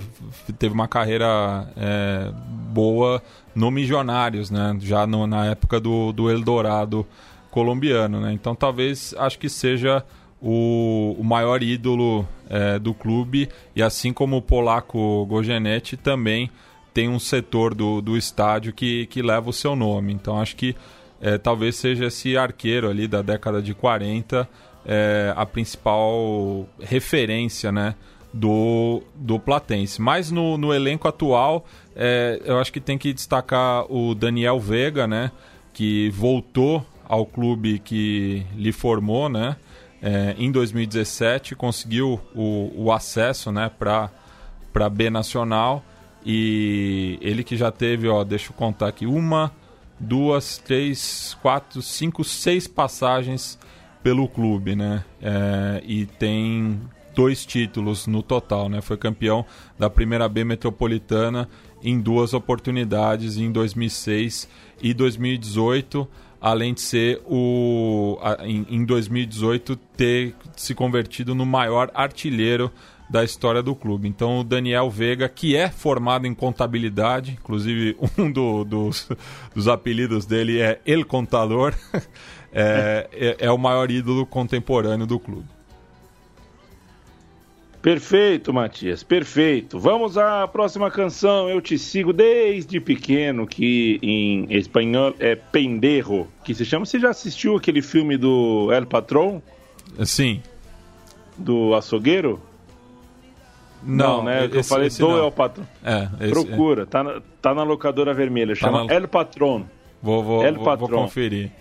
teve uma carreira é, boa no Milionários, né? Já no, na época do, do Eldorado colombiano, né? Então talvez acho que seja o, o maior ídolo é, do clube e assim como o polaco Gogenetti também tem um setor do, do estádio que, que leva o seu nome. Então acho que é, talvez seja esse arqueiro ali da década de 40 é, a principal referência né, do, do Platense. Mas no, no elenco atual, é, eu acho que tem que destacar o Daniel Vega, né, que voltou ao clube que lhe formou, né? É, em 2017 conseguiu o, o acesso né, para a B Nacional e ele que já teve, ó, deixa eu contar aqui, uma, duas, três, quatro, cinco, seis passagens pelo clube, né? É, e tem dois títulos no total, né? Foi campeão da primeira B Metropolitana em duas oportunidades, em 2006 e 2018 além de ser o em, em 2018 ter se convertido no maior artilheiro da história do clube. Então o Daniel Veiga, que é formado em contabilidade, inclusive um do, dos, dos apelidos dele é El Contador, é, é, é o maior ídolo contemporâneo do clube. Perfeito, Matias, perfeito. Vamos à próxima canção. Eu te sigo desde pequeno, que em espanhol é Penderro, que se chama. Você já assistiu aquele filme do El Patrão? Sim. Do açougueiro? Não, não né? Esse, eu falei do não. El Patrão. É, esse, Procura, é. Tá, na, tá na locadora vermelha. Tá chama na... El Patrón. Vou, vou, El vou, vou conferir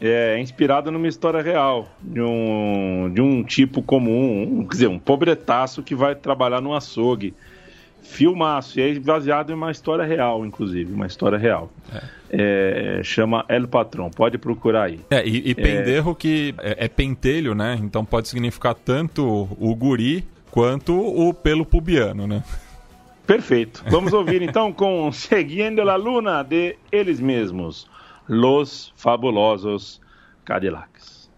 é inspirado numa história real de um, de um tipo comum, um, quer dizer, um pobretaço que vai trabalhar no açougue. Filmaço, e é baseado em uma história real, inclusive, uma história real. É. É, chama El Patrão, pode procurar aí. É, e, e penderro que é, é, pentelho, né? Então pode significar tanto o guri quanto o pelo pubiano, né? Perfeito. Vamos ouvir então com Seguindo la Luna de eles mesmos. Los Fabulosos Cadillacs.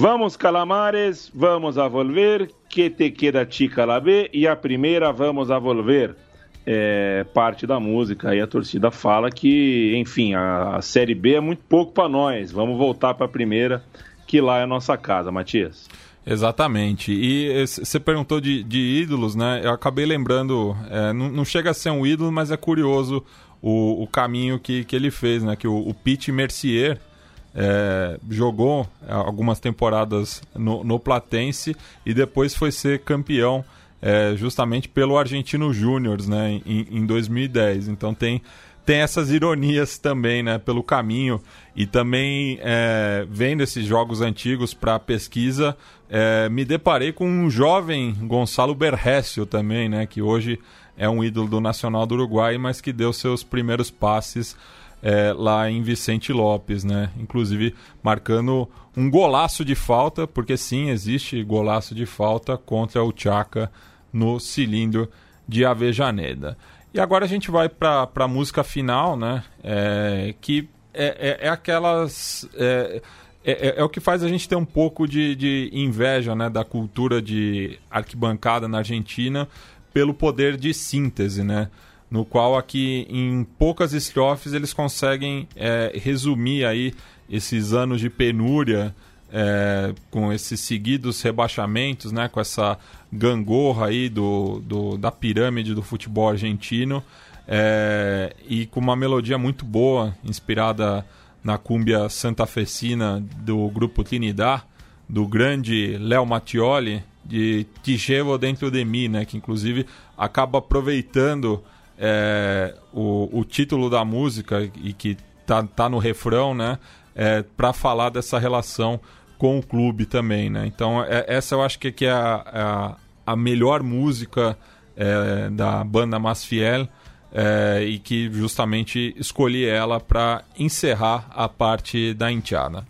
Vamos, calamares, vamos a volver. Que te queda chica la B? E a primeira, vamos a volver. É, parte da música aí a torcida fala que, enfim, a, a Série B é muito pouco para nós. Vamos voltar para a primeira, que lá é a nossa casa, Matias. Exatamente. E você perguntou de, de, ídolos, né? Eu acabei lembrando, é, não, não, chega a ser um ídolo, mas é curioso o, o caminho que, que ele fez, né? Que o, o Pete Mercier, é, jogou é, algumas temporadas no, no, Platense e depois foi ser campeão é, justamente pelo Argentino Júnior né, em, em 2010. Então tem, tem essas ironias também né, pelo caminho e também é, vendo esses jogos antigos para pesquisa é, me deparei com um jovem Gonçalo Berrécio também, né, que hoje é um ídolo do Nacional do Uruguai, mas que deu seus primeiros passes é, lá em Vicente Lopes, né? Inclusive marcando um golaço de falta, porque sim, existe golaço de falta contra o Chaka no cilindro de Avejaneda. E agora a gente vai para a música final, né? É, que é, é, é aquelas. É, é, é, é, o que faz a gente ter um pouco de, de inveja né, da cultura de arquibancada na Argentina pelo poder de síntese, né? No qual aqui em poucas estrofes eles conseguem é, resumir aí esses anos de penúria é, com esses seguidos rebaixamentos, né, com essa gangorra aí do, do da pirâmide do futebol argentino é, e com uma melodia muito boa, inspirada na cúmbia santafesina do grupo Trinidad, do grande Léo Mattioli, de Tijevo Dentro de Mim, né, que inclusive acaba aproveitando é, o, o título da música e que tá, tá no refrão, né? É, para falar dessa relação com o clube também, né? Então é, essa eu acho que, é a, a, a melhor música é, da banda Masfiel é, e que justamente escolhi ela para encerrar a parte da enteada.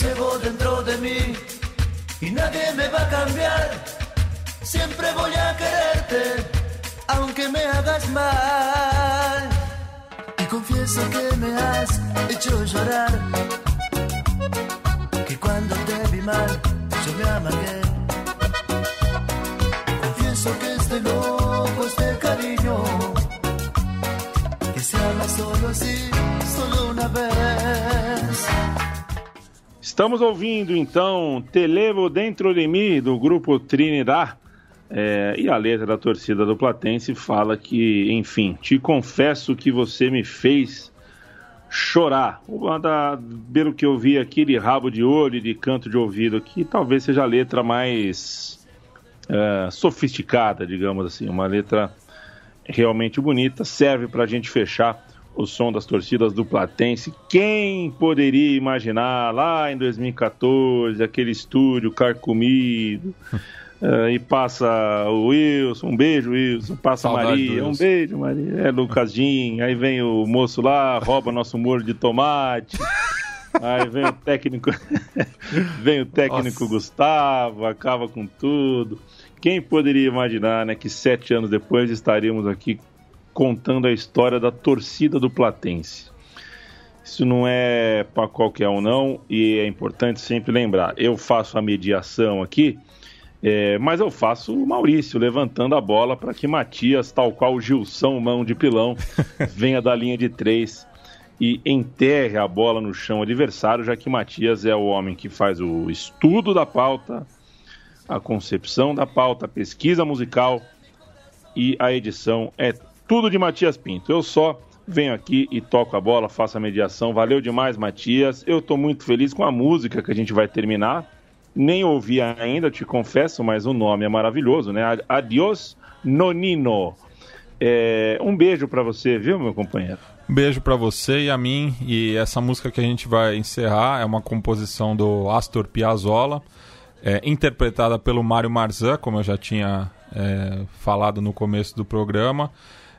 Llevo dentro de mí y nadie me va a cambiar. Siempre voy a quererte, aunque me hagas mal. Y confieso que me has hecho llorar. Que cuando te vi mal, yo me amagué Estamos ouvindo então Te Levo Dentro de Mim, do grupo Trinidad. É, e a letra da torcida do Platense fala que, enfim, te confesso que você me fez chorar. Uma da, pelo que eu vi aqui de rabo de olho e de canto de ouvido aqui, talvez seja a letra mais é, sofisticada, digamos assim, uma letra realmente bonita, serve para a gente fechar o som das torcidas do Platense. Quem poderia imaginar lá em 2014 aquele estúdio carcomido? Uh, e passa o Wilson, um beijo, Wilson. Passa a Maria, um beijo, Maria. É Lucas Jim. Aí vem o moço lá, rouba nosso molho de tomate. Aí vem o técnico, vem o técnico Nossa. Gustavo, acaba com tudo. Quem poderia imaginar, né, que sete anos depois estaríamos aqui contando a história da torcida do Platense. Isso não é para qualquer um, não, e é importante sempre lembrar. Eu faço a mediação aqui, é, mas eu faço o Maurício levantando a bola para que Matias, tal qual o Gilson, mão de pilão, venha da linha de três e enterre a bola no chão adversário, já que Matias é o homem que faz o estudo da pauta, a concepção da pauta, a pesquisa musical e a edição. É tudo de Matias Pinto. Eu só venho aqui e toco a bola, faço a mediação. Valeu demais, Matias. Eu estou muito feliz com a música que a gente vai terminar. Nem ouvi ainda, te confesso, mas o nome é maravilhoso, né? Adiós Nonino. É, um beijo para você, viu, meu companheiro? Um beijo para você e a mim. E essa música que a gente vai encerrar é uma composição do Astor Piazzolla, é, interpretada pelo Mário Marzan, como eu já tinha é, falado no começo do programa.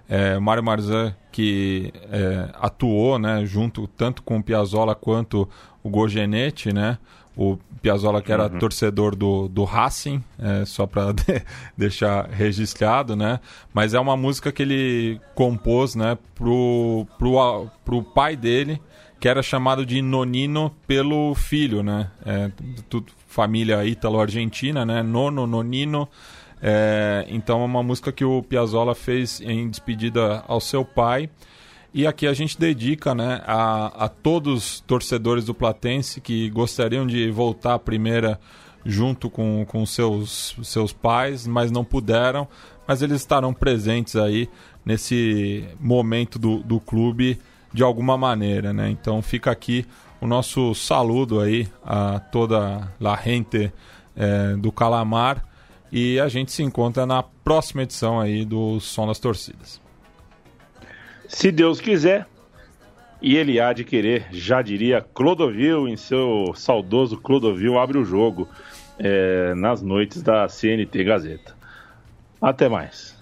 É, Mário Marzan que é, atuou né, junto tanto com o Piazzolla quanto o Gogenetti, né? O Piazzolla que era uhum. torcedor do, do Racing, é, só para de, deixar registrado, né? Mas é uma música que ele compôs, né, pro, pro, pro pai dele, que era chamado de Nonino pelo filho, né? É, tudo, família ítalo-argentina, né? Nono, Nonino. É, então é uma música que o Piazzolla fez em despedida ao seu pai. E aqui a gente dedica né, a, a todos os torcedores do Platense que gostariam de voltar à primeira junto com, com seus, seus pais, mas não puderam. Mas eles estarão presentes aí nesse momento do, do clube de alguma maneira. Né? Então fica aqui o nosso saludo aí a toda a gente é, do Calamar. E a gente se encontra na próxima edição aí do Som das Torcidas. Se Deus quiser, e ele há de querer, já diria Clodovil em seu saudoso Clodovil abre o jogo é, nas noites da CNT Gazeta. Até mais.